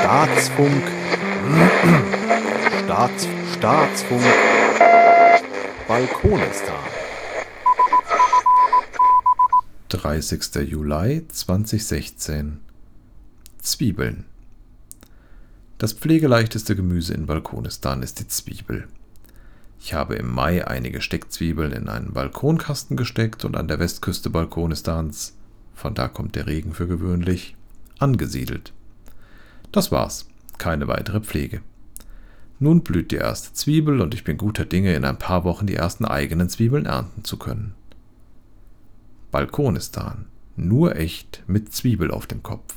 Staatsfunk. Staats, Staatsfunk. Balkonistan. 30. Juli 2016. Zwiebeln. Das pflegeleichteste Gemüse in Balkonistan ist die Zwiebel. Ich habe im Mai einige Steckzwiebeln in einen Balkonkasten gesteckt und an der Westküste Balkonistans, von da kommt der Regen für gewöhnlich, angesiedelt. Das war's, keine weitere Pflege. Nun blüht die erste Zwiebel und ich bin guter Dinge, in ein paar Wochen die ersten eigenen Zwiebeln ernten zu können. Balkonistan, nur echt mit Zwiebel auf dem Kopf.